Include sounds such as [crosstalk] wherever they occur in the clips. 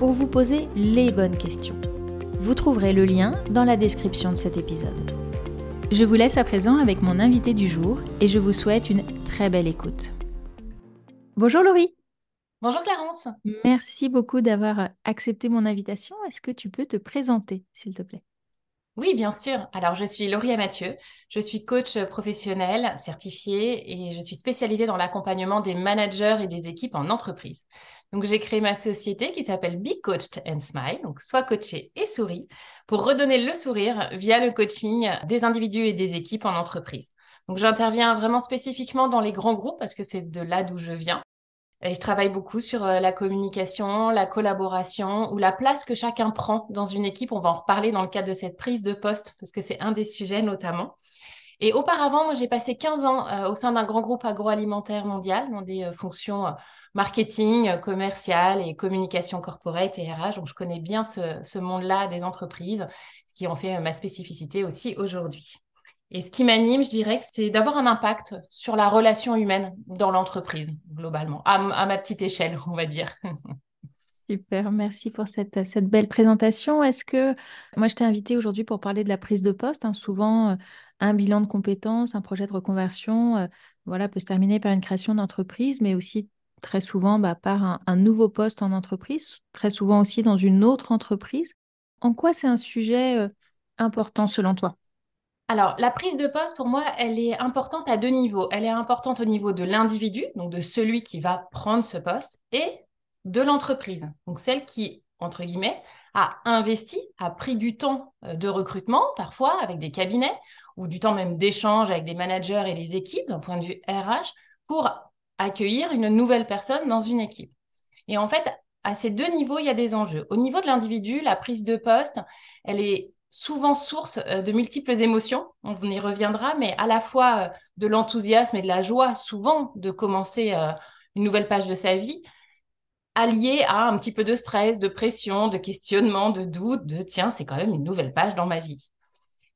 pour vous poser les bonnes questions. Vous trouverez le lien dans la description de cet épisode. Je vous laisse à présent avec mon invité du jour et je vous souhaite une très belle écoute. Bonjour Laurie. Bonjour Clarence. Merci beaucoup d'avoir accepté mon invitation. Est-ce que tu peux te présenter, s'il te plaît? Oui, bien sûr. Alors, je suis Laurie Mathieu. Je suis coach professionnel certifié et je suis spécialisée dans l'accompagnement des managers et des équipes en entreprise. Donc, j'ai créé ma société qui s'appelle Be Coached and Smile, donc soit coaché et souris, pour redonner le sourire via le coaching des individus et des équipes en entreprise. Donc, j'interviens vraiment spécifiquement dans les grands groupes parce que c'est de là d'où je viens. Et je travaille beaucoup sur euh, la communication, la collaboration ou la place que chacun prend dans une équipe. On va en reparler dans le cadre de cette prise de poste parce que c'est un des sujets notamment. Et auparavant, moi, j'ai passé 15 ans euh, au sein d'un grand groupe agroalimentaire mondial dans des euh, fonctions marketing, commercial et communication corporate et RH. Donc, je connais bien ce, ce monde-là des entreprises, ce qui en fait ma spécificité aussi aujourd'hui. Et ce qui m'anime, je dirais que c'est d'avoir un impact sur la relation humaine dans l'entreprise, globalement, à, ma petite échelle, on va dire. [laughs] Super, merci pour cette, belle présentation. Est-ce que moi je t'ai invité aujourd'hui pour parler de la prise de poste hein. Souvent, euh, un bilan de compétences, un projet de reconversion, euh, voilà, peut se terminer par une création d'entreprise, mais aussi très souvent bah, par un, nouveau poste en entreprise, très souvent aussi dans une autre entreprise. En quoi c'est un sujet euh, important selon toi? Alors, la prise de poste, pour moi, elle est importante à deux niveaux. Elle est importante au niveau de l'individu, donc de celui qui va prendre ce poste, et de l'entreprise, donc celle qui, entre guillemets, a investi, a pris du temps euh, de recrutement, parfois avec des cabinets, ou du temps même d'échange avec des managers et les équipes, d'un point de vue RH, pour accueillir une nouvelle personne dans une équipe. Et en fait, à ces deux niveaux, il y a des enjeux. Au niveau de l'individu, la prise de poste, elle est souvent source euh, de multiples émotions, on y reviendra, mais à la fois euh, de l'enthousiasme et de la joie, souvent, de commencer euh, une nouvelle page de sa vie, allié à un petit peu de stress, de pression, de questionnement, de doute, de tiens, c'est quand même une nouvelle page dans ma vie.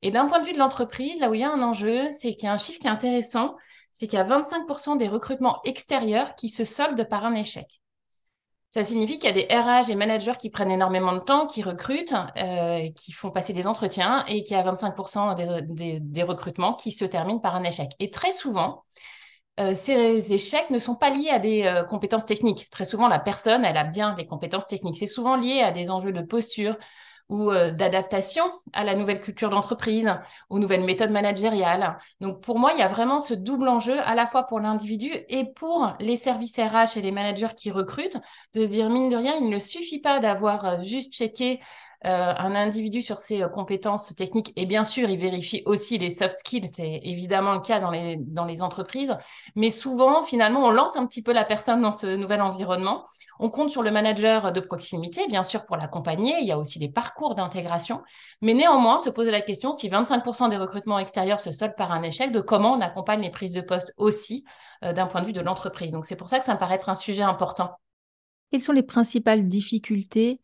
Et d'un point de vue de l'entreprise, là où il y a un enjeu, c'est qu'il y a un chiffre qui est intéressant, c'est qu'il y a 25% des recrutements extérieurs qui se soldent par un échec. Ça signifie qu'il y a des RH et managers qui prennent énormément de temps, qui recrutent, euh, qui font passer des entretiens et qu'il y a 25% des, recrutements qui se terminent par un échec. Et très souvent, euh, ces échecs ne sont pas liés à des euh, compétences techniques. Très souvent, la personne, elle a bien des compétences techniques. C'est souvent lié à des enjeux de posture, ou euh, d'adaptation à la nouvelle culture d'entreprise, aux nouvelles méthodes managériales. Donc pour moi, il y a vraiment ce double enjeu à la fois pour l'individu et pour les services RH et les managers qui recrutent, de se dire mine de rien, il ne suffit pas d'avoir euh, juste checké un individu sur ses compétences techniques et bien sûr, il vérifie aussi les soft skills, c'est évidemment le cas dans les, dans les entreprises, mais souvent, finalement, on lance un petit peu la personne dans ce nouvel environnement on compte sur le manager de proximité, bien sûr, pour l'accompagner. Il y a aussi des parcours d'intégration. Mais néanmoins, se poser la question, si 25% des recrutements extérieurs se soldent par un échec, de comment on accompagne les prises de poste aussi euh, d'un point de vue de l'entreprise. Donc, c'est pour ça que ça me paraît être un sujet important. Quelles sont les principales difficultés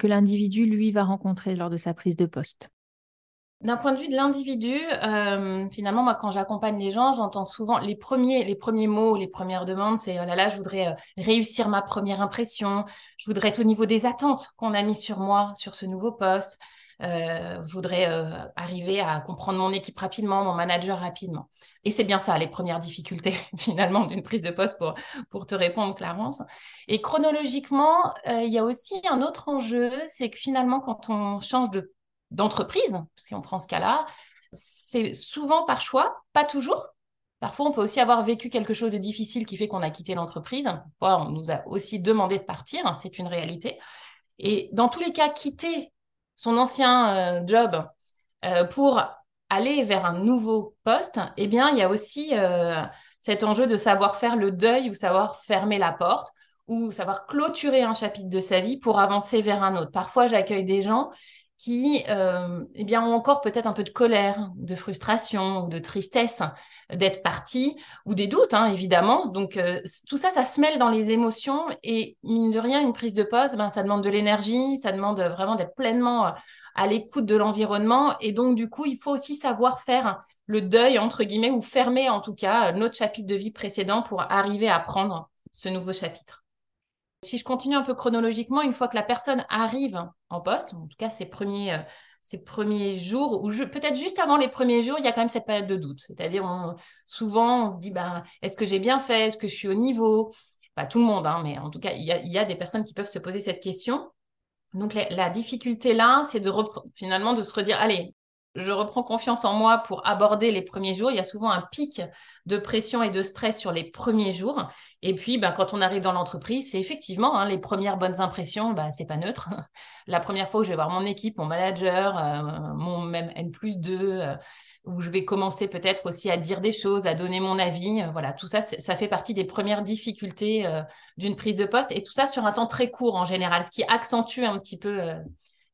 que l'individu, lui, va rencontrer lors de sa prise de poste. D'un point de vue de l'individu, euh, finalement, moi, quand j'accompagne les gens, j'entends souvent les premiers, les premiers mots, les premières demandes, c'est oh là là, je voudrais euh, réussir ma première impression, je voudrais être au niveau des attentes qu'on a mis sur moi, sur ce nouveau poste, euh, voudrais arriver à comprendre mon équipe rapidement, mon manager rapidement. Et c'est bien ça, les premières difficultés [laughs] finalement d'une prise de poste pour, pour te répondre, Clarence. Et chronologiquement, il y a aussi un autre enjeu, c'est que finalement, quand on change de d'entreprise, si on prend ce cas-là, c'est souvent par choix, pas toujours. Parfois, on peut aussi avoir vécu quelque chose de difficile qui fait qu'on a quitté l'entreprise. On nous a aussi demandé de partir, hein, c'est une réalité. Et dans tous les cas, quitter son ancien euh, job euh, pour aller vers un nouveau poste, eh bien, il y a aussi euh, cet enjeu de savoir faire le deuil ou savoir fermer la porte ou savoir clôturer un chapitre de sa vie pour avancer vers un autre. Parfois, j'accueille des gens qui euh, eh bien, ont encore peut-être un peu de colère, de frustration ou de tristesse d'être partis, ou des doutes, hein, évidemment. Donc, euh, tout ça, ça se mêle dans les émotions. Et mine de rien, une prise de pause, ben, ça demande de l'énergie, ça demande vraiment d'être pleinement euh, à l'écoute de l'environnement. Et donc, du coup, il faut aussi savoir faire le deuil, entre guillemets, ou fermer en tout cas notre chapitre de vie précédent pour arriver à prendre ce nouveau chapitre. Si je continue un peu chronologiquement, une fois que la personne arrive en poste, en tout cas ses premiers, euh, premiers jours, ou peut-être juste avant les premiers jours, il y a quand même cette période de doute. C'est-à-dire, souvent, on se dit, ben, est-ce que j'ai bien fait? Est-ce que je suis au niveau? Pas tout le monde, hein, mais en tout cas, il y, a, des personnes qui peuvent se poser cette question. Donc, la, difficulté là, c'est de finalement de se redire, allez, je reprends confiance en moi pour aborder les premiers jours. Il y a souvent un pic de pression et de stress sur les premiers jours. Et puis, bah, quand on arrive dans l'entreprise, c'est effectivement hein, les premières bonnes impressions, bah, c'est pas neutre. [laughs] La première fois où je vais voir mon équipe, mon manager, euh, mon même N plus 2, euh, où je vais commencer peut-être aussi à dire des choses, à donner mon avis. Euh, voilà, tout ça, ça fait partie des premières difficultés d'une prise de poste. Et tout ça sur un temps très court en général, ce qui accentue un petit peu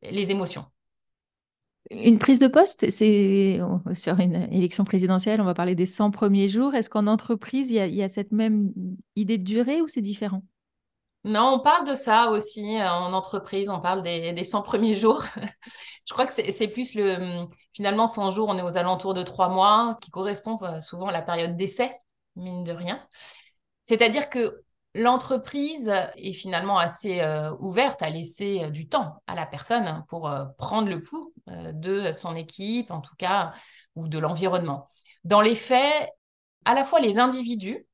les émotions. Une prise de poste, c'est sur une élection présidentielle, on va parler des 100 premiers jours. Est-ce qu'en entreprise, il y, a, cette même idée de durée ou c'est différent? Non, on parle de ça aussi euh, en entreprise, on parle des, des 100 premiers jours. [laughs] Je crois que c'est plus le... Finalement, 100 jours, on est aux alentours de 3 mois, qui correspond euh, souvent à la période d'essai, mine de rien. C'est-à-dire que L'entreprise est finalement assez euh, ouverte à laisser du temps à la personne pour prendre le pouls de son équipe, en tout cas, ou de l'environnement. Dans les faits, à la fois les individus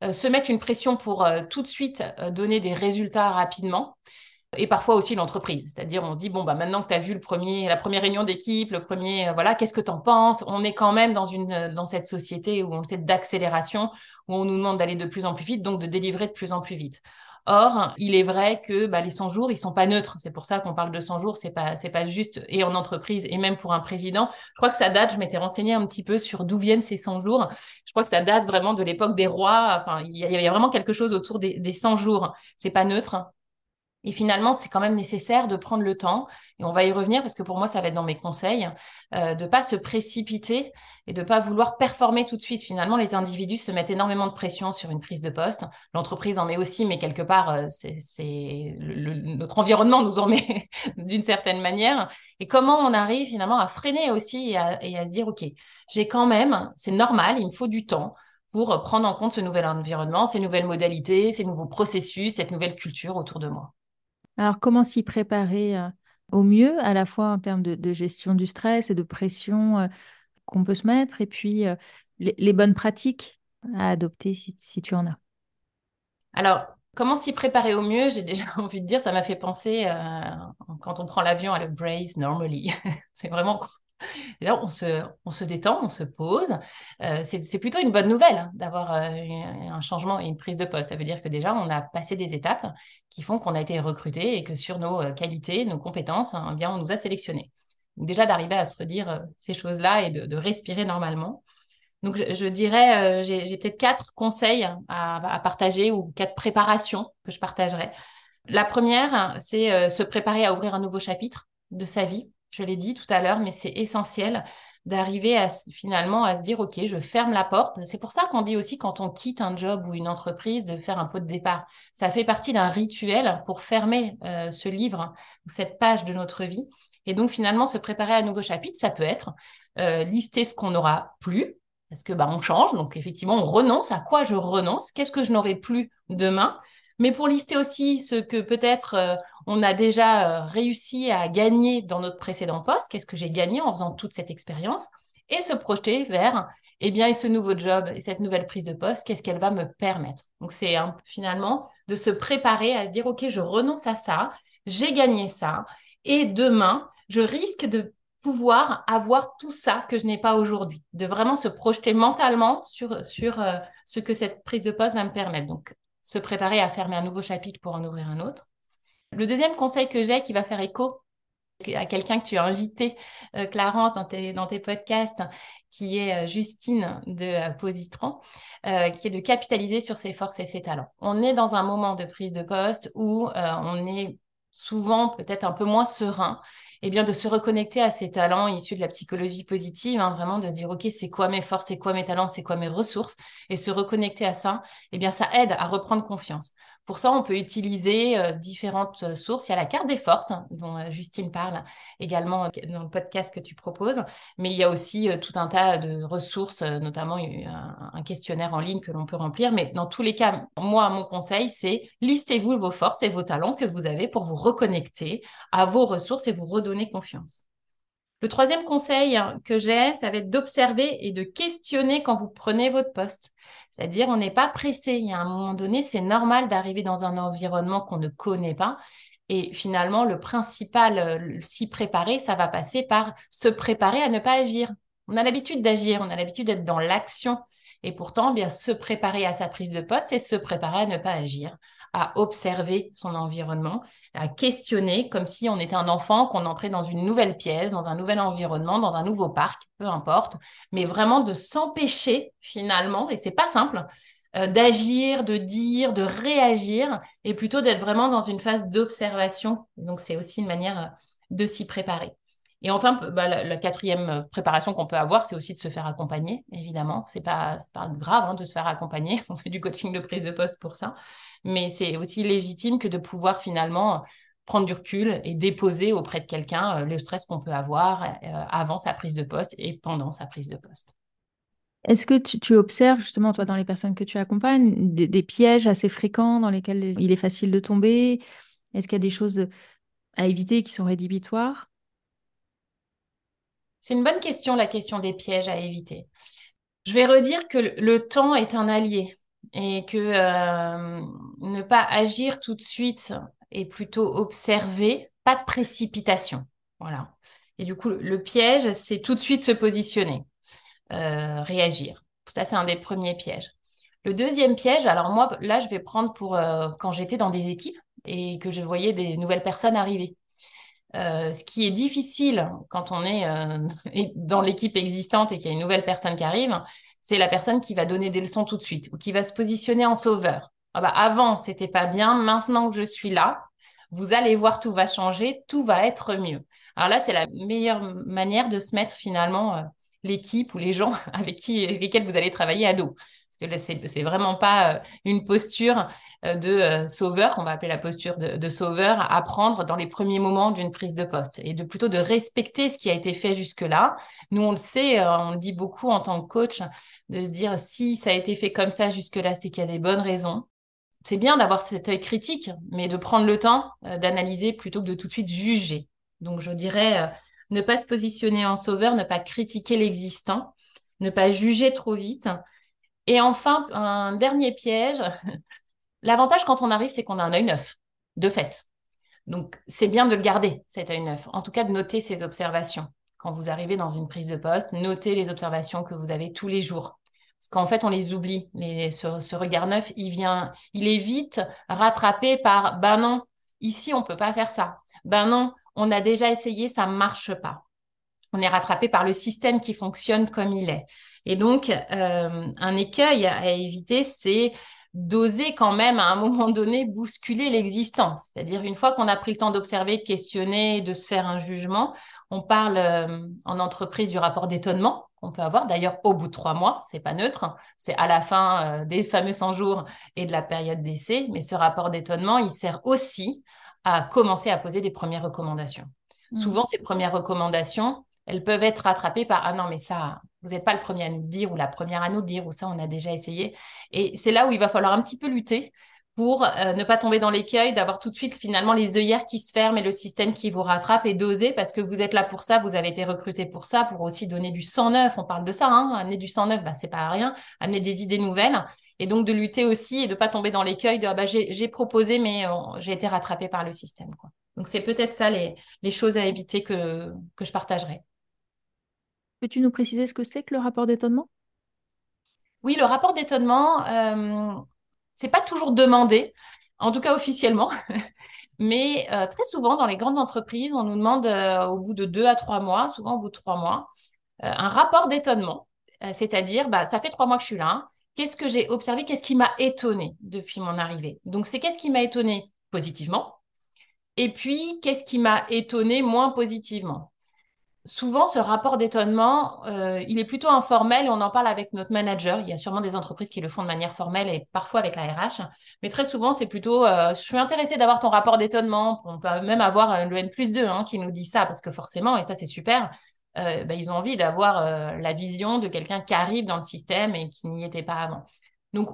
se mettent une pression pour tout de suite donner des résultats rapidement, et parfois aussi l'entreprise. C'est-à-dire, on dit, bon, bah, maintenant que tu as vu le premier, la première réunion d'équipe, le premier, euh, voilà, qu'est-ce que tu en penses? On est quand même dans, une, euh, dans cette société où on sait d'accélération, où on nous demande d'aller de plus en plus vite, donc de délivrer de plus en plus vite. Or, il est vrai que bah, les 100 jours, ils sont pas neutres. C'est pour ça qu'on parle de 100 jours. C'est pas, c'est pas juste et en entreprise et même pour un président. Je crois que ça date. Je m'étais renseignée un petit peu sur d'où viennent ces 100 jours. Je crois que ça date vraiment de l'époque des rois. Enfin, il y, a vraiment quelque chose autour des, des 100 jours. C'est pas neutre? Et finalement, c'est quand même nécessaire de prendre le temps, et on va y revenir parce que pour moi, ça va être dans mes conseils, euh, de pas se précipiter et de pas vouloir performer tout de suite. Finalement, les individus se mettent énormément de pression sur une prise de poste. L'entreprise en met aussi, mais quelque part, euh, c'est notre environnement nous en met [laughs] d'une certaine manière. Et comment on arrive finalement à freiner aussi et à, et à se dire, OK, j'ai quand même, c'est normal, il me faut du temps pour prendre en compte ce nouvel environnement, ces nouvelles modalités, ces nouveaux processus, cette nouvelle culture autour de moi. Alors, comment s'y préparer euh, au mieux, à la fois en termes de, gestion du stress et de pression euh, qu'on peut se mettre, et puis euh, les, bonnes pratiques à adopter si, tu en as? Alors, comment s'y préparer au mieux? J'ai déjà [laughs] envie de dire, ça m'a fait penser, quand on prend l'avion, à le brace normally. [laughs] C'est vraiment Là, on se, détend, on se pose. Euh, c'est plutôt une bonne nouvelle hein, d'avoir euh, un changement et une prise de poste. Ça veut dire que déjà, on a passé des étapes qui font qu'on a été recruté et que sur nos euh, qualités, nos compétences, hein, eh bien, on nous a sélectionnés. Donc déjà, d'arriver à se redire ces choses-là et de, respirer normalement. Donc, je, dirais, j'ai peut-être quatre conseils à, à, partager ou quatre préparations que je partagerai. La première, c'est se préparer à ouvrir un nouveau chapitre de sa vie je l'ai dit tout à l'heure, mais c'est essentiel d'arriver finalement à se dire ok je ferme la porte. C'est pour ça qu'on dit aussi quand on quitte un job ou une entreprise de faire un pot de départ. Ça fait partie d'un rituel pour fermer euh, ce livre cette page de notre vie. Et donc finalement se préparer à un nouveau chapitre ça peut être euh, lister ce qu'on n'aura plus parce que bah on change. Donc effectivement on renonce. À quoi je renonce? Qu'est-ce que je n'aurai plus demain? Mais pour lister aussi ce que peut-être euh, on a déjà euh, réussi à gagner dans notre précédent poste, qu'est-ce que j'ai gagné en faisant toute cette expérience, et se projeter vers, eh bien, ce nouveau job et cette nouvelle prise de poste, qu'est-ce qu'elle va me permettre. Donc, c'est finalement de se préparer à se dire, OK, je renonce à ça, j'ai gagné ça, et demain, je risque de pouvoir avoir tout ça que je n'ai pas aujourd'hui, de vraiment se projeter mentalement sur, sur euh, ce que cette prise de poste va me permettre. Donc, se préparer à fermer un nouveau chapitre pour en ouvrir un autre. Le deuxième conseil que j'ai qui va faire écho à quelqu'un que tu as invité, euh, Clarence, dans tes, podcasts, qui est euh, Justine de euh, Positron, qui est de capitaliser sur ses forces et ses talents. On est dans un moment de prise de poste où on est souvent peut-être un peu moins serein eh bien de se reconnecter à ses talents issus de la psychologie positive, hein, vraiment de se dire ok c'est quoi mes forces, c'est quoi mes talents, c'est quoi mes ressources, et se reconnecter à ça, eh bien ça aide à reprendre confiance. Pour ça, on peut utiliser euh, différentes euh, sources. Il y a la carte des forces, dont euh, Justine parle également dans le podcast que tu proposes, mais il y a aussi tout un tas de ressources, notamment un questionnaire en ligne que l'on peut remplir. Mais dans tous les cas, moi, mon conseil, c'est listez-vous vos forces et vos talents que vous avez pour vous reconnecter à vos ressources et vous redonner confiance. Le troisième conseil que j'ai, ça va être d'observer et de questionner quand vous prenez votre poste. C'est-à-dire, on n'est pas pressé. Il y a un moment donné, c'est normal d'arriver dans un environnement qu'on ne connaît pas. Et finalement, le principal, euh, s'y préparer, ça va passer par se préparer à ne pas agir. On a l'habitude d'agir, on a l'habitude d'être dans l'action. Et pourtant, eh bien se préparer à sa prise de poste, c'est se préparer à ne pas agir, à observer son environnement, à questionner comme si on était un enfant, qu'on entrait dans une nouvelle pièce, dans un nouvel environnement, dans un nouveau parc, peu importe, mais vraiment de s'empêcher finalement, et c'est pas simple, euh, d'agir, de dire, de réagir, et plutôt d'être vraiment dans une phase d'observation. Donc c'est aussi une manière euh, de s'y préparer. Et enfin, bah, la, quatrième euh, préparation qu'on peut avoir, c'est aussi de se faire accompagner, évidemment. C'est pas, pas grave hein, de se faire accompagner. [laughs] On fait du coaching de prise de poste pour ça. Mais c'est aussi légitime que de pouvoir finalement prendre du recul et déposer auprès de quelqu'un euh, le stress qu'on peut avoir euh, avant sa prise de poste et pendant sa prise de poste. Est-ce que tu, observes justement, toi, dans les personnes que tu accompagnes, des, pièges assez fréquents dans lesquels il est facile de tomber? Est-ce qu'il y a des choses à éviter qui sont rédhibitoires? C'est une bonne question, la question des pièges à éviter. Je vais redire que le temps est un allié et que euh, ne pas agir tout de suite et plutôt observer, pas de précipitation. Et du coup, le piège, c'est tout de suite se positionner, euh, réagir. Ça, c'est un des premiers pièges. Le deuxième piège, alors moi, là, je vais prendre pour euh, quand j'étais dans des équipes et que je voyais des nouvelles personnes arriver. Euh, ce qui est difficile quand on est euh, [laughs] dans l'équipe existante et qu'il y a une nouvelle personne qui arrive, c'est la personne qui va donner des leçons tout de suite ou qui va se positionner en sauveur. Ah bah avant, c'était pas bien, maintenant que je suis là, vous allez voir, tout va changer, tout va être mieux. Alors là, c'est la meilleure manière de se mettre finalement euh, l'équipe ou les gens [laughs] avec qui, lesquels vous allez travailler à dos c'est vraiment pas euh, une posture euh, de euh, sauveur, qu'on va appeler la posture de, sauveur, à prendre dans les premiers moments d'une prise de poste et de plutôt de respecter ce qui a été fait jusque-là. Nous, on le sait, on le dit beaucoup en tant que coach, de se dire si ça a été fait comme ça jusque-là, c'est qu'il y a des bonnes raisons. C'est bien d'avoir cet œil critique, mais de prendre le temps d'analyser plutôt que de tout de suite juger. Donc, je dirais ne pas se positionner en sauveur, ne pas critiquer l'existant, ne pas juger trop vite, et enfin, un dernier piège. [laughs] L'avantage quand on arrive, c'est qu'on a un œil neuf, de fait. Donc, c'est bien de le garder, cet œil neuf. En tout cas, de noter ses observations. Quand vous arrivez dans une prise de poste, notez les observations que vous avez tous les jours. Parce qu'en fait, on les oublie. ce, regard neuf, il vient, il est vite rattrapé par ben non, ici, on ne peut pas faire ça. Ben non, on a déjà essayé, ça ne marche pas. On est rattrapé par le système qui fonctionne comme il est. Et donc, euh, un écueil à éviter, c'est d'oser quand même à un moment donné bousculer l'existant. C'est-à-dire une fois qu'on a pris le temps d'observer, de questionner, de se faire un jugement, on parle euh, en entreprise du rapport d'étonnement qu'on peut avoir. D'ailleurs, au bout de trois mois, c'est pas neutre, c'est à la fin euh, des fameux 100 jours et de la période d'essai. Mais ce rapport d'étonnement, il sert aussi à commencer à poser des premières recommandations. Mmh. Souvent, ces premières recommandations, elles peuvent être rattrapées par ah non mais ça vous n'êtes pas le premier à nous dire ou la première à nous dire ou ça on a déjà essayé et c'est là où il va falloir un petit peu lutter pour euh, ne pas tomber dans l'écueil d'avoir tout de suite finalement les œillères qui se ferment et le système qui vous rattrape et d'oser parce que vous êtes là pour ça, vous avez été recruté pour ça, pour aussi donner du sang neuf, on parle de ça, hein, amener du sang neuf, bah, c'est pas rien, amener des idées nouvelles et donc de lutter aussi et de pas tomber dans l'écueil de ah, bah, j'ai proposé mais euh, j'ai été rattrapé par le système. Donc c'est peut-être ça les, les choses à éviter que, que je partagerai. Peux-tu nous préciser ce que c'est que le rapport d'étonnement? Oui, le rapport d'étonnement, euh, c'est pas toujours demandé, en tout cas officiellement. [laughs] Mais euh, très souvent, dans les grandes entreprises, on nous demande euh, au bout de deux à trois mois, souvent au bout de trois mois, un rapport d'étonnement. C'est-à-dire, bah, ça fait trois mois que je suis là. Hein. Qu'est-ce que j'ai observé? Qu'est-ce qui m'a étonné depuis mon arrivée? Donc, c'est qu'est-ce qui m'a étonné positivement? Et puis, qu'est-ce qui m'a étonné moins positivement? Souvent, ce rapport d'étonnement, euh, il est plutôt informel et on en parle avec notre manager. Il y a sûrement des entreprises qui le font de manière formelle et parfois avec la RH. Mais très souvent, c'est plutôt euh, je suis intéressée d'avoir ton rapport d'étonnement. On peut même avoir euh, le N plus 2 hein, qui nous dit ça parce que forcément, et ça, c'est super. Ben, ils ont envie d'avoir la vision de quelqu'un qui arrive dans le système et qui n'y était pas avant. Donc,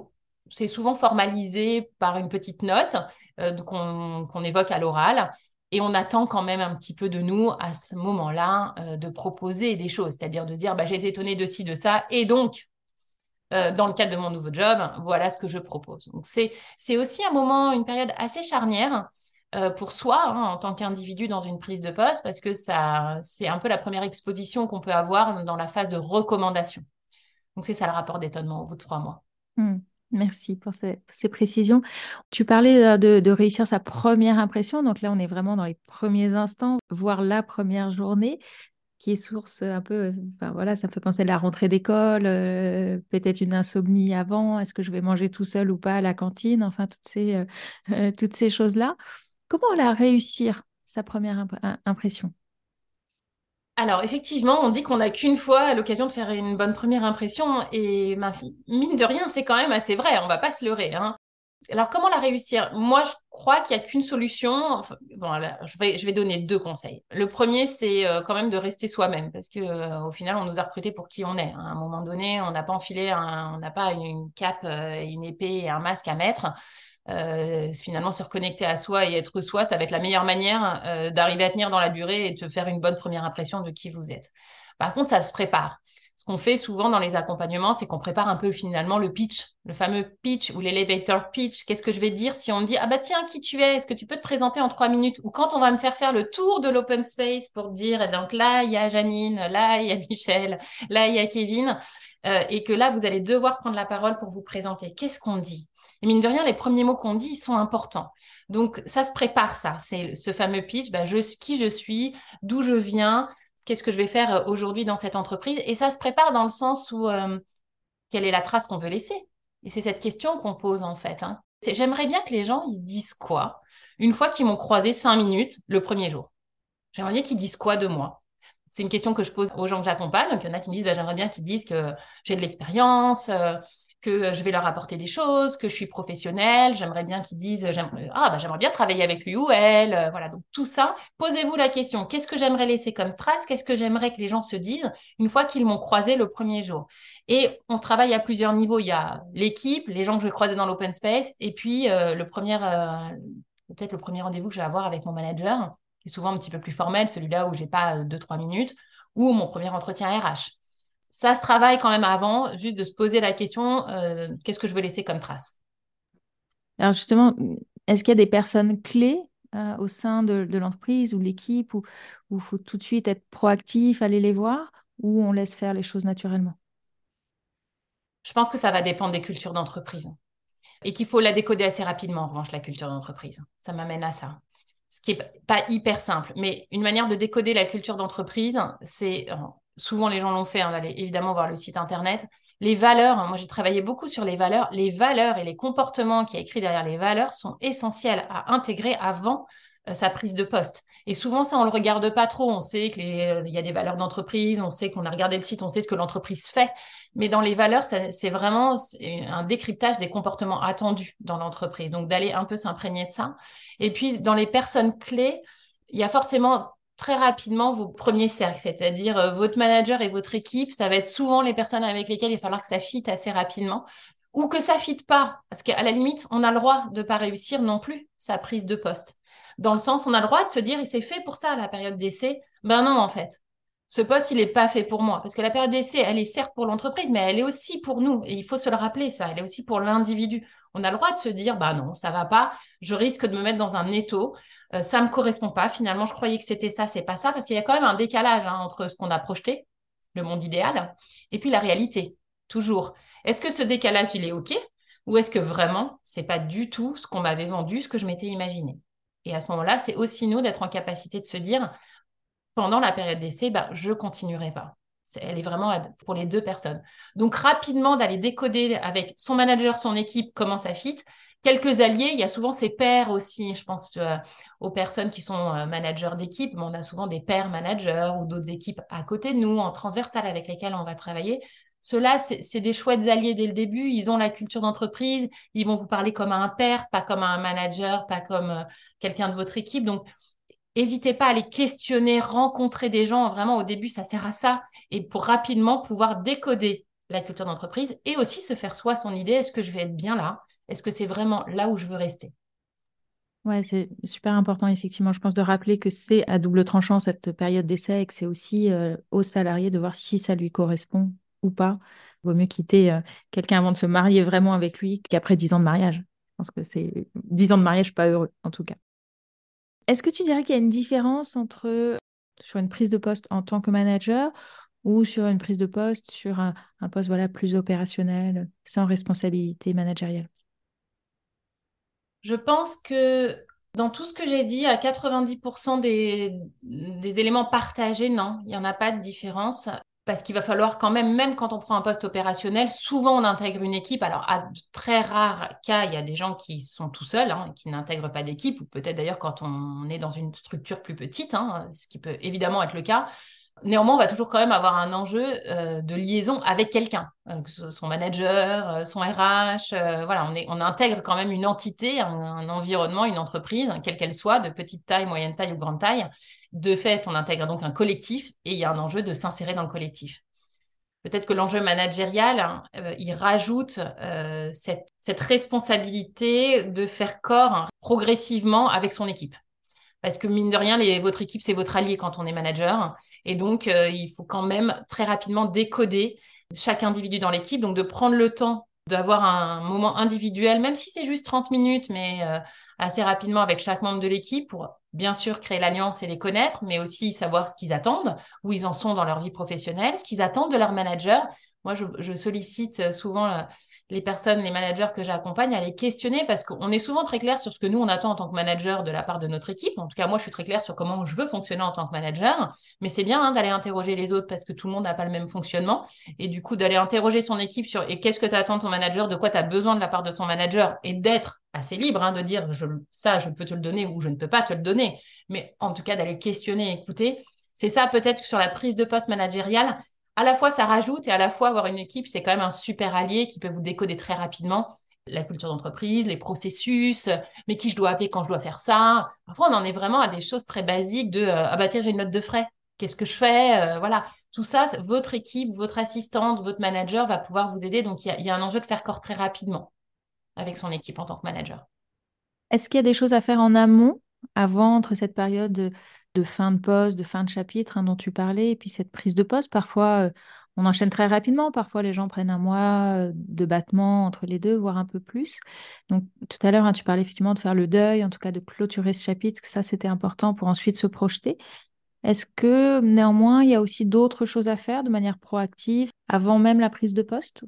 c'est souvent formalisé par une petite note qu'on évoque à l'oral. Et on attend quand même un petit peu de nous à ce moment-là euh, de proposer des choses, c'est-à-dire de dire bah, j'ai été étonnée de ci, de ça, et donc, euh, dans le cadre de mon nouveau job, voilà ce que je propose. Donc c'est, aussi un moment, une période assez charnière euh, pour soi hein, en tant qu'individu dans une prise de poste, parce que c'est un peu la première exposition qu'on peut avoir dans la phase de recommandation. Donc c'est ça le rapport d'étonnement au bout de trois mois. Mmh. Merci pour ces, précisions. Tu parlais euh, de, réussir sa première impression. Donc là, on est vraiment dans les premiers instants, voire la première journée, qui est source un peu, enfin voilà, ça me fait penser à la rentrée d'école, euh, peut-être une insomnie avant, est-ce que je vais manger tout seul ou pas à la cantine, enfin toutes ces, euh, [laughs] toutes ces choses-là. Comment la réussir, sa première impression? Alors, effectivement, on dit qu'on n'a qu'une fois l'occasion de faire une bonne première impression, et mine de rien, c'est quand même assez vrai, on va pas se leurrer. Hein. Alors, comment la réussir? Moi, je crois qu'il n'y a qu'une solution. je, vais, donner deux conseils. Le premier, c'est euh, quand même de rester soi-même, parce que euh, au final, on nous a recrutés pour qui on est. Hein. À un moment donné, on n'a pas enfilé, on n'a pas une cape, euh, une épée et un masque à mettre. Euh, finalement se reconnecter à soi et être soi, ça va être la meilleure manière euh, d'arriver à tenir dans la durée et de faire une bonne première impression de qui vous êtes. Par contre, ça se prépare. Ce qu'on fait souvent dans les accompagnements, c'est qu'on prépare un peu finalement le pitch, le fameux pitch ou l'elevator pitch. Qu'est-ce que je vais dire si on me dit ah bah tiens qui tu es, est-ce que tu peux te présenter en trois minutes? Ou quand on va me faire faire le tour de l'open space pour dire et donc là il y a Janine, là il y a Michel, là il y a Kevin, euh, et que là vous allez devoir prendre la parole pour vous présenter. Qu'est-ce qu'on dit? Et mine de rien, les premiers mots qu'on dit, ils sont importants. Donc, ça se prépare, ça. C'est ce fameux pitch, bah, je, qui je suis, d'où je viens, qu'est-ce que je vais faire euh, aujourd'hui dans cette entreprise. Et ça se prépare dans le sens où, euh, quelle est la trace qu'on veut laisser Et c'est cette question qu'on pose, en fait. Hein. J'aimerais bien que les gens, ils se disent quoi une fois qu'ils m'ont croisé cinq minutes le premier jour. J'aimerais bien qu'ils disent quoi de moi c'est une question que je pose aux gens que j'accompagne. Donc, il y en a qui me disent, bah, j'aimerais bien qu'ils disent que j'ai de l'expérience, euh, que euh, je vais leur apporter des choses, que je suis professionnelle, j'aimerais bien qu'ils disent ah bah j'aimerais bien travailler avec lui ou elle, euh, voilà donc tout ça. Posez-vous la question qu'est-ce que j'aimerais laisser comme trace, qu'est-ce que j'aimerais que les gens se disent une fois qu'ils m'ont croisé le premier jour? Et on travaille à plusieurs niveaux. Il y a l'équipe, les gens que je vais croiser dans l'open space, et puis euh, le premier peut-être le premier rendez-vous que je vais avoir avec mon manager, qui est souvent un petit peu plus formel, celui-là où j'ai pas deux trois minutes, ou mon premier entretien RH ça se travaille quand même avant, juste de se poser la question, euh, qu'est-ce que je veux laisser comme trace? Alors justement, est-ce qu'il y a des personnes clés euh, au sein de, l'entreprise ou de l'équipe où il faut tout de suite être proactif, aller les voir, ou on laisse faire les choses naturellement? Je pense que ça va dépendre des cultures d'entreprise et qu'il faut la décoder assez rapidement, en revanche, la culture d'entreprise. Ça m'amène à ça. Ce qui n'est pas hyper simple, mais une manière de décoder la culture d'entreprise, c'est souvent les gens l'ont fait, hein, va évidemment voir le site internet. Les valeurs, hein, moi j'ai travaillé beaucoup sur les valeurs. Les valeurs et les comportements qui est écrit derrière les valeurs sont essentiels à intégrer avant euh, sa prise de poste. Et souvent, ça, on le regarde pas trop. On sait qu'il euh, y a des valeurs d'entreprise, on sait qu'on a regardé le site, on sait ce que l'entreprise fait. Mais dans les valeurs, c'est vraiment un décryptage des comportements attendus dans l'entreprise. Donc, d'aller un peu s'imprégner de ça. Et puis, dans les personnes clés, il y a forcément très rapidement vos premiers cercles, c'est-à-dire euh, votre manager et votre équipe, ça va être souvent les personnes avec lesquelles il va falloir que ça fitte assez rapidement ou que ça fitte pas, parce qu'à la limite, on a le droit de pas réussir non plus sa prise de poste. Dans le sens, on a le droit de se dire, et c'est fait pour ça la période d'essai. Ben non, en fait, ce poste, il n'est pas fait pour moi. Parce que la période d'essai, elle est certes pour l'entreprise, mais elle est aussi pour nous. Et il faut se le rappeler, ça. Elle est aussi pour l'individu. On a le droit de se dire, bah non, ça va pas. Je risque de me mettre dans un étau. Ça euh, ça me correspond pas. Finalement, je croyais que c'était ça, c'est pas ça. Parce qu'il y a quand même un décalage hein, entre ce qu'on a projeté, le monde idéal, et puis la réalité. Toujours. Est-ce que ce décalage, il est OK? Ou est-ce que vraiment, c'est pas du tout ce qu'on m'avait vendu, ce que je m'étais imaginé? Et à ce moment-là, c'est aussi nous d'être en capacité de se dire, pendant la période d'essai, bah, je continuerai pas. Elle est vraiment pour les deux personnes. Donc rapidement d'aller décoder avec son manager, son équipe, comment ça fit. Quelques alliés, il y a souvent ses pairs aussi. Je pense euh, aux personnes qui sont euh, managers d'équipe, mais on a souvent des pairs managers ou d'autres équipes à côté de nous, en transversal avec lesquelles on va travailler. Ceux-là, c'est des chouettes alliés dès le début. Ils ont la culture d'entreprise. Ils vont vous parler comme un père, pas comme un manager, pas comme euh, quelqu'un de votre équipe. Donc, N'hésitez pas à les questionner, rencontrer des gens. Vraiment, au début, ça sert à ça. Et pour rapidement pouvoir décoder la culture d'entreprise et aussi se faire soi son idée. Est-ce que je vais être bien là? Est-ce que c'est vraiment là où je veux rester? Ouais, c'est super important, effectivement. Je pense de rappeler que c'est à double tranchant cette période d'essai et que c'est aussi euh, aux salariés de voir si ça lui correspond ou pas. Il vaut mieux quitter euh, quelqu'un avant de se marier vraiment avec lui qu'après dix ans de mariage. Je pense que c'est dix ans de mariage pas heureux, en tout cas. Est-ce que tu dirais qu'il y a une différence entre sur une prise de poste en tant que manager ou sur une prise de poste sur un, poste voilà, plus opérationnel, sans responsabilité managériale? Je pense que dans tout ce que j'ai dit, à 90% des, éléments partagés, non, il n'y en a pas de différence parce qu'il va falloir quand même, même quand on prend un poste opérationnel, souvent on intègre une équipe. Alors, à très rares cas, il y a des gens qui sont tout seuls, hein, qui n'intègrent pas d'équipe, ou peut-être d'ailleurs quand on est dans une structure plus petite, hein, ce qui peut évidemment être le cas. Néanmoins, on va toujours quand même avoir un enjeu euh, de liaison avec quelqu'un, euh, son manager, euh, son RH. voilà, on, intègre quand même une entité, un, environnement, une entreprise, quelle qu'elle soit, de petite taille, moyenne taille ou grande taille. De fait, on intègre donc un collectif et il y a un enjeu de s'insérer dans le collectif. Peut-être que l'enjeu managérial, hein, il rajoute cette, cette responsabilité de faire corps hein, progressivement avec son équipe. Parce que mine de rien, votre équipe, c'est votre allié quand on est manager. Et donc, euh, il faut quand même très rapidement décoder chaque individu dans l'équipe. Donc, de prendre le temps d'avoir un moment individuel, même si c'est juste 30 minutes, mais euh, assez rapidement avec chaque membre de l'équipe pour bien sûr créer l'alliance et les connaître, mais aussi savoir ce qu'ils attendent, où ils en sont dans leur vie professionnelle, ce qu'ils attendent de leur manager. Moi, je, je sollicite souvent euh, les personnes, les managers que j'accompagne à les questionner parce qu'on est souvent très clair sur ce que nous, on attend en tant que manager de la part de notre équipe. En tout cas, moi, je suis très claire sur comment je veux fonctionner en tant que manager. Mais c'est bien hein, d'aller interroger les autres parce que tout le monde n'a pas le même fonctionnement. Et du coup, d'aller interroger son équipe sur et qu'est-ce que tu attends de ton manager, de quoi tu as besoin de la part de ton manager? Et d'être assez libre hein, de dire je, ça, je peux te le donner ou je ne peux pas te le donner. Mais en tout cas, d'aller questionner, écouter. C'est ça peut-être sur la prise de poste managériale, à la fois ça rajoute et à la fois avoir une équipe, c'est quand même un super allié qui peut vous décoder très rapidement la culture d'entreprise, les processus, mais qui je dois appeler quand je dois faire ça. Parfois, on en est vraiment à des choses très basiques de euh, ah bah tiens, j'ai une note de frais. Qu'est-ce que je fais? Euh, Voilà, tout ça, votre équipe, votre assistante, votre manager va pouvoir vous aider. Donc, il y, y, a un enjeu de faire corps très rapidement avec son équipe en tant que manager. Est-ce qu'il y a des choses à faire en amont, avant, entre cette période de fin de poste, de fin de chapitre hein, dont tu parlais, et puis cette prise de poste. Parfois, euh, on enchaîne très rapidement. Parfois, les gens prennent un mois euh, de battement entre les deux, voire un peu plus. Donc, tout à l'heure, hein, tu parlais effectivement de faire le deuil, en tout cas de clôturer ce chapitre. Ça, c'était important pour ensuite se projeter. Est-ce que néanmoins, il y a aussi d'autres choses à faire de manière proactive avant même la prise de poste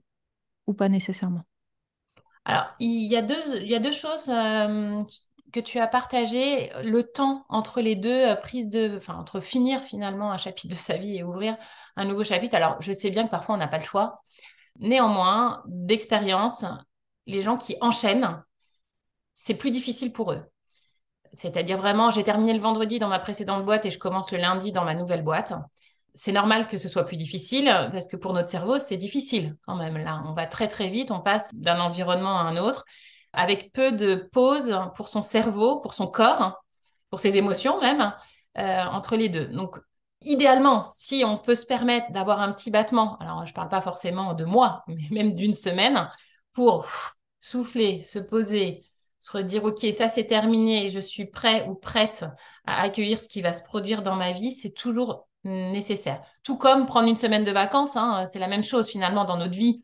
ou pas nécessairement? Alors, il y a deux, il y a deux choses. Euh, que tu as partagé le temps entre les deux euh, prises de, enfin, entre finir finalement un chapitre de sa vie et ouvrir un nouveau chapitre. Alors, je sais bien que parfois on n'a pas le choix. Néanmoins, d'expérience, les gens qui enchaînent, c'est plus difficile pour eux. C'est-à-dire vraiment, j'ai terminé le vendredi dans ma précédente boîte et je commence le lundi dans ma nouvelle boîte. C'est normal que ce soit plus difficile parce que pour notre cerveau, c'est difficile quand même. Là, on va très très vite, on passe d'un environnement à un autre avec peu de pause pour son cerveau, pour son corps, pour ses émotions même, euh, entre les deux. Donc, idéalement, si on peut se permettre d'avoir un petit battement, alors je ne parle pas forcément de mois, [laughs] mais même d'une semaine, pour souffler, se poser, se redire, OK, ça c'est terminé, je suis prêt ou prête à accueillir ce qui va se produire dans ma vie, c'est toujours nécessaire. Tout comme prendre une semaine de vacances, hein, c'est la même chose finalement dans notre vie.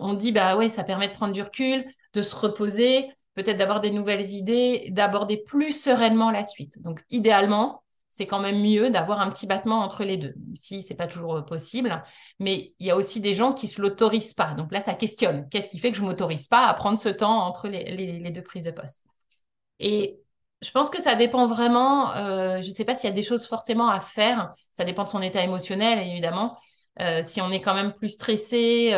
On dit, bah ouais, ça permet de prendre du recul, de se reposer, peut-être d'avoir des nouvelles idées, d'aborder plus sereinement la suite. Donc, idéalement, c'est quand même mieux d'avoir un petit battement entre les deux, si c'est pas toujours possible. Mais il y a aussi des gens qui se l'autorisent pas. Donc là, ça questionne. Qu'est-ce qui fait que je m'autorise pas à prendre ce temps entre les, deux prises de poste? Et Je pense que ça dépend vraiment. je ne sais pas s'il y a des choses forcément à faire. Ça dépend de son état émotionnel, évidemment. si on est quand même plus stressé,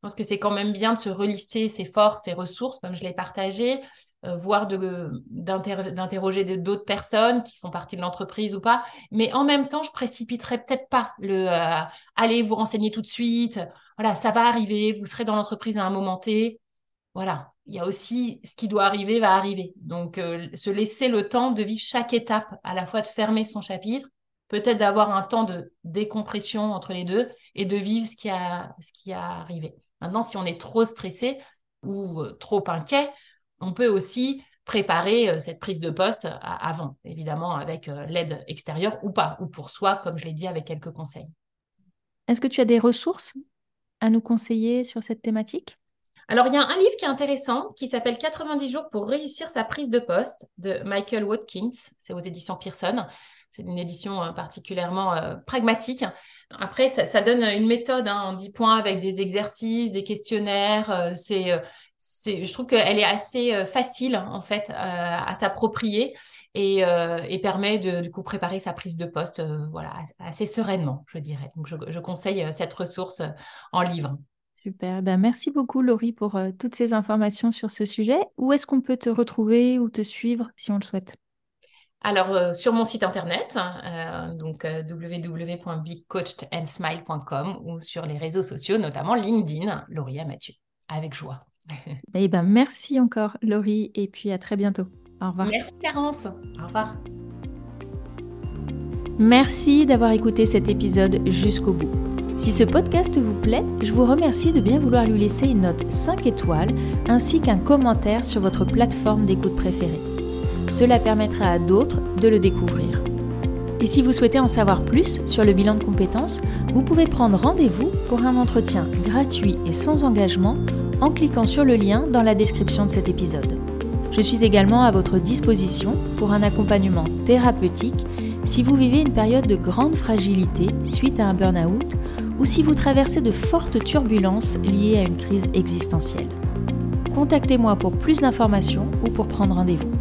pense que c'est quand même bien de se relister ses forces, ses ressources, comme je l'ai partagé. Euh, voire d'interroger d'autres personnes qui font partie de l'entreprise ou pas. Mais en même temps, je précipiterai peut-être pas le euh, allez vous renseigner tout de suite. Voilà, ça va arriver, vous serez dans l'entreprise à un moment T. Voilà, il y a aussi ce qui doit arriver va arriver. Donc, euh, se laisser le temps de vivre chaque étape, à la fois de fermer son chapitre, peut-être d'avoir un temps de décompression entre les deux et de vivre ce qui a, ce qui a arrivé. Maintenant, si on est trop stressé ou trop inquiet, on peut aussi préparer euh, cette prise de poste euh, avant, évidemment avec euh, l'aide extérieure ou pas, ou pour soi, comme je l'ai dit, avec quelques conseils. Est-ce que tu as des ressources à nous conseiller sur cette thématique? Alors, il y a un livre qui est intéressant qui s'appelle 90 jours pour réussir sa prise de poste de Michael Watkins. C'est aux éditions Pearson. C'est une édition particulièrement pragmatique. Après, ça, donne une méthode hein, en 10 points avec des exercices, des questionnaires. c'est je trouve qu'elle est assez euh, facile en fait euh, à s'approprier et, euh, permet de du coup préparer sa prise de poste voilà assez sereinement je dirais donc je, conseille cette ressource en livre super ben, merci beaucoup Laurie pour toutes ces informations sur ce sujet où est-ce qu'on peut te retrouver ou te suivre si on le souhaite? Alors, sur mon site internet, donc www.bigcoachedandsmile.com ou sur les réseaux sociaux, notamment LinkedIn, Laurie Mathieu, avec joie. [laughs] eh ben, merci encore, Laurie, et puis à très bientôt. Au revoir. Merci, Clarence. Au revoir. Merci d'avoir écouté cet épisode jusqu'au bout. Si ce podcast vous plaît, je vous remercie de bien vouloir lui laisser une note 5 étoiles ainsi qu'un commentaire sur votre plateforme d'écoute préférée. Cela permettra à d'autres de le découvrir. Et si vous souhaitez en savoir plus sur le bilan de compétences, vous pouvez prendre rendez-vous pour un entretien gratuit et sans engagement en cliquant sur le lien dans la description de cet épisode. Je suis également à votre disposition pour un accompagnement thérapeutique si vous vivez une période de grande fragilité suite à un burn-out ou si vous traversez de fortes turbulences liées à une crise existentielle. Contactez-moi pour plus d'informations ou pour prendre rendez-vous.